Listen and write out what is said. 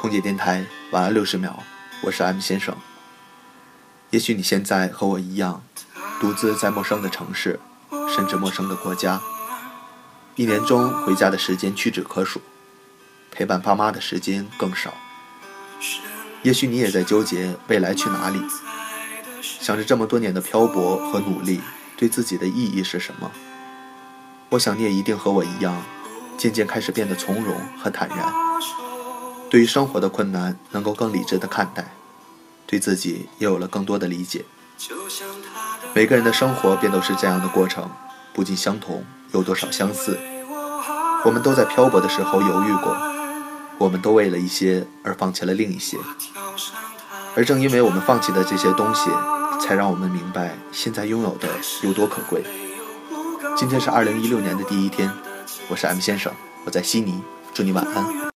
空姐电台晚安六十秒，我是 M 先生。也许你现在和我一样，独自在陌生的城市，甚至陌生的国家，一年中回家的时间屈指可数，陪伴爸妈的时间更少。也许你也在纠结未来去哪里，想着这么多年的漂泊和努力对自己的意义是什么。我想你也一定和我一样，渐渐开始变得从容和坦然，对于生活的困难能够更理智的看待，对自己也有了更多的理解。每个人的生活便都是这样的过程，不尽相同，有多少相似？我们都在漂泊的时候犹豫过，我们都为了一些而放弃了另一些，而正因为我们放弃的这些东西，才让我们明白现在拥有的有多可贵。今天是二零一六年的第一天，我是 M 先生，我在悉尼，祝你晚安。